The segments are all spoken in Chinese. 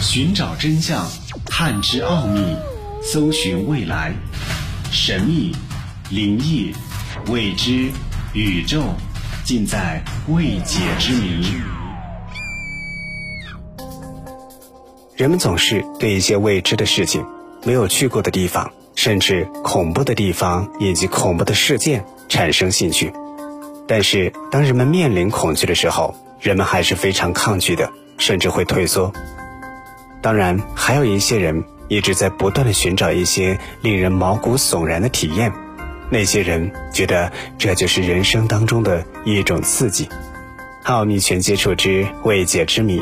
寻找真相，探知奥秘，搜寻未来，神秘、灵异、未知、宇宙，尽在未解之谜。人们总是对一些未知的事情、没有去过的地方，甚至恐怖的地方以及恐怖的事件产生兴趣。但是，当人们面临恐惧的时候，人们还是非常抗拒的，甚至会退缩。当然，还有一些人一直在不断的寻找一些令人毛骨悚然的体验，那些人觉得这就是人生当中的一种刺激。奥秘全接触之未解之谜，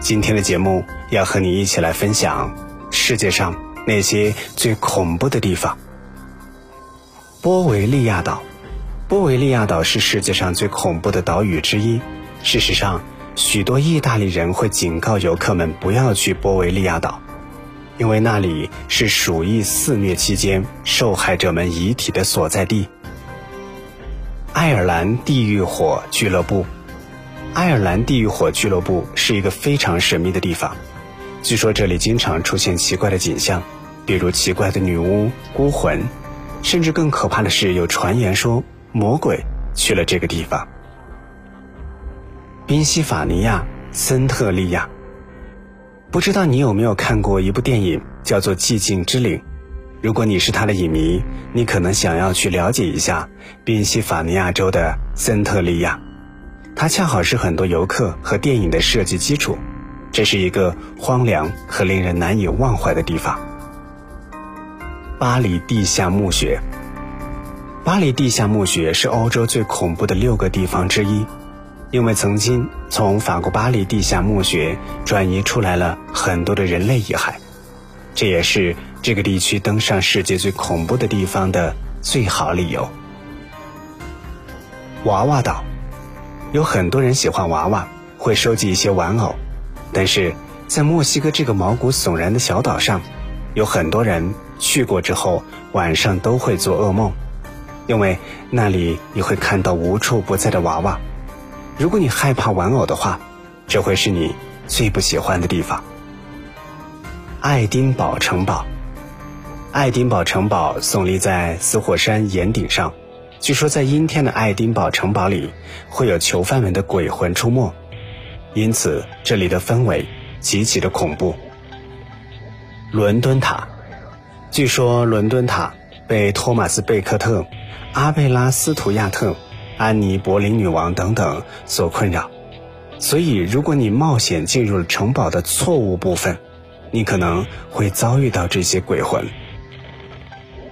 今天的节目要和你一起来分享世界上那些最恐怖的地方——波维利亚岛。波维利亚岛是世界上最恐怖的岛屿之一。事实上，许多意大利人会警告游客们不要去波维利亚岛，因为那里是鼠疫肆虐期间受害者们遗体的所在地。爱尔兰地狱火俱乐部，爱尔兰地狱火俱乐部是一个非常神秘的地方，据说这里经常出现奇怪的景象，比如奇怪的女巫、孤魂，甚至更可怕的是，有传言说魔鬼去了这个地方。宾夕法尼亚森特利亚，不知道你有没有看过一部电影，叫做《寂静之岭》。如果你是他的影迷，你可能想要去了解一下宾夕法尼亚州的森特利亚，它恰好是很多游客和电影的设计基础。这是一个荒凉和令人难以忘怀的地方。巴黎地下墓穴，巴黎地下墓穴是欧洲最恐怖的六个地方之一。因为曾经从法国巴黎地下墓穴转移出来了很多的人类遗骸，这也是这个地区登上世界最恐怖的地方的最好理由。娃娃岛，有很多人喜欢娃娃，会收集一些玩偶，但是在墨西哥这个毛骨悚然的小岛上，有很多人去过之后晚上都会做噩梦，因为那里你会看到无处不在的娃娃。如果你害怕玩偶的话，这会是你最不喜欢的地方。爱丁堡城堡，爱丁堡城堡耸立在死火山岩顶上。据说在阴天的爱丁堡城堡里，会有囚犯们的鬼魂出没，因此这里的氛围极其的恐怖。伦敦塔，据说伦敦塔被托马斯·贝克特、阿贝拉斯图亚特。安妮·柏林女王等等所困扰，所以如果你冒险进入了城堡的错误部分，你可能会遭遇到这些鬼魂。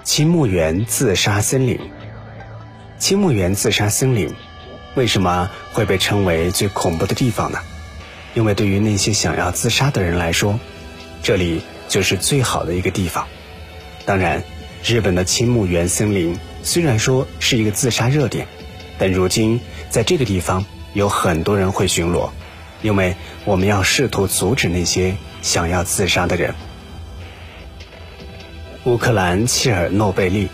青木原自杀森林，青木原自杀森林为什么会被称为最恐怖的地方呢？因为对于那些想要自杀的人来说，这里就是最好的一个地方。当然，日本的青木原森林虽然说是一个自杀热点。但如今，在这个地方有很多人会巡逻，因为我们要试图阻止那些想要自杀的人。乌克兰切尔诺贝利，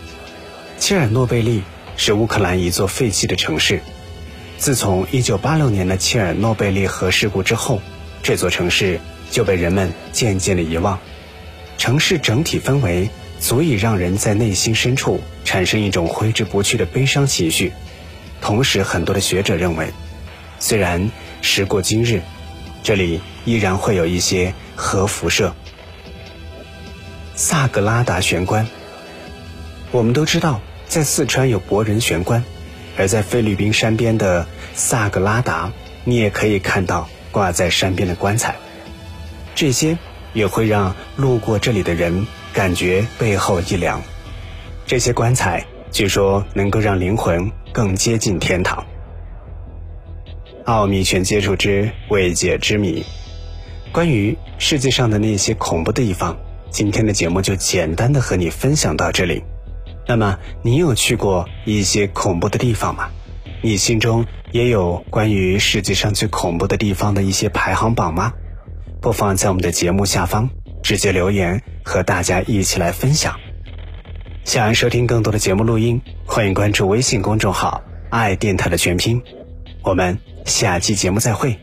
切尔诺贝利是乌克兰一座废弃的城市。自从1986年的切尔诺贝利核事故之后，这座城市就被人们渐渐的遗忘。城市整体氛围足以让人在内心深处产生一种挥之不去的悲伤情绪。同时，很多的学者认为，虽然时过今日，这里依然会有一些核辐射。萨格拉达悬棺，我们都知道，在四川有博人悬棺，而在菲律宾山边的萨格拉达，你也可以看到挂在山边的棺材。这些也会让路过这里的人感觉背后一凉。这些棺材据说能够让灵魂。更接近天堂。奥秘全接触之未解之谜，关于世界上的那些恐怖的地方，今天的节目就简单的和你分享到这里。那么，你有去过一些恐怖的地方吗？你心中也有关于世界上最恐怖的地方的一些排行榜吗？不妨在我们的节目下方直接留言，和大家一起来分享。想要收听更多的节目录音，欢迎关注微信公众号“爱电台”的全拼。我们下期节目再会。